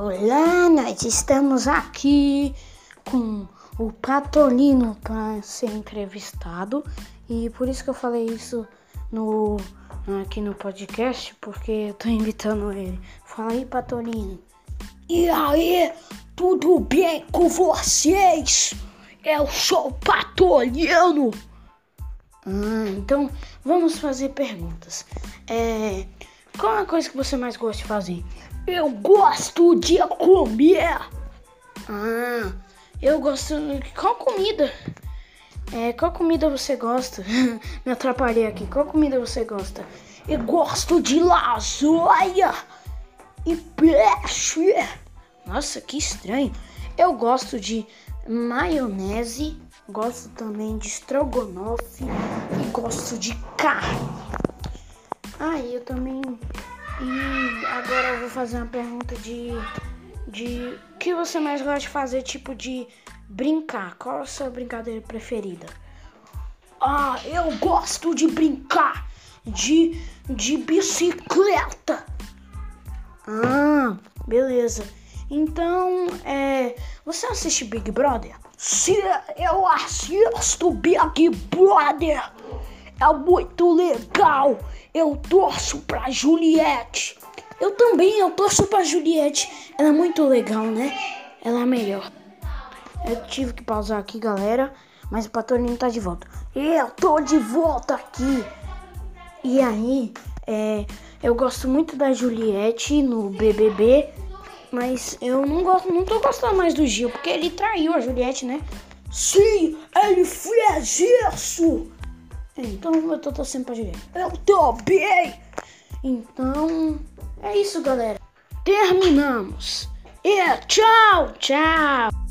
Olá, nós estamos aqui com o Patolino para ser entrevistado e por isso que eu falei isso no aqui no podcast porque eu tô invitando ele. Fala aí, Patolino. E aí, tudo bem com vocês? Eu sou o Patolino. Ah, então vamos fazer perguntas. É, qual é a coisa que você mais gosta de fazer? Eu gosto de comer. Ah, eu gosto. Qual comida? É, qual comida você gosta? Me atrapalhei aqui. Qual comida você gosta? Eu gosto de lasanha e peixe. Nossa, que estranho. Eu gosto de maionese, gosto também de estrogonofe e gosto de carne. Ah, eu também. E agora eu vou fazer uma pergunta de. De. Que você mais gosta de fazer, tipo de brincar? Qual a sua brincadeira preferida? Ah, eu gosto de brincar de, de bicicleta. Ah, beleza. Então, é, você assiste Big Brother? Sim, eu assisto Big Brother. É muito legal. Eu torço pra Juliette. Eu também, eu torço pra Juliette. Ela é muito legal, né? Ela é melhor. Eu tive que pausar aqui, galera. Mas o Patolino tá de volta. Eu tô de volta aqui. E aí, é, eu gosto muito da Juliette no BBB. Mas eu não gosto, não tô gostando mais do Gil, porque ele traiu a Juliette, né? Sim, ele fez isso! Então eu tô torcendo pra Juliette. Eu também! Então, é isso, galera. Terminamos. E tchau, tchau!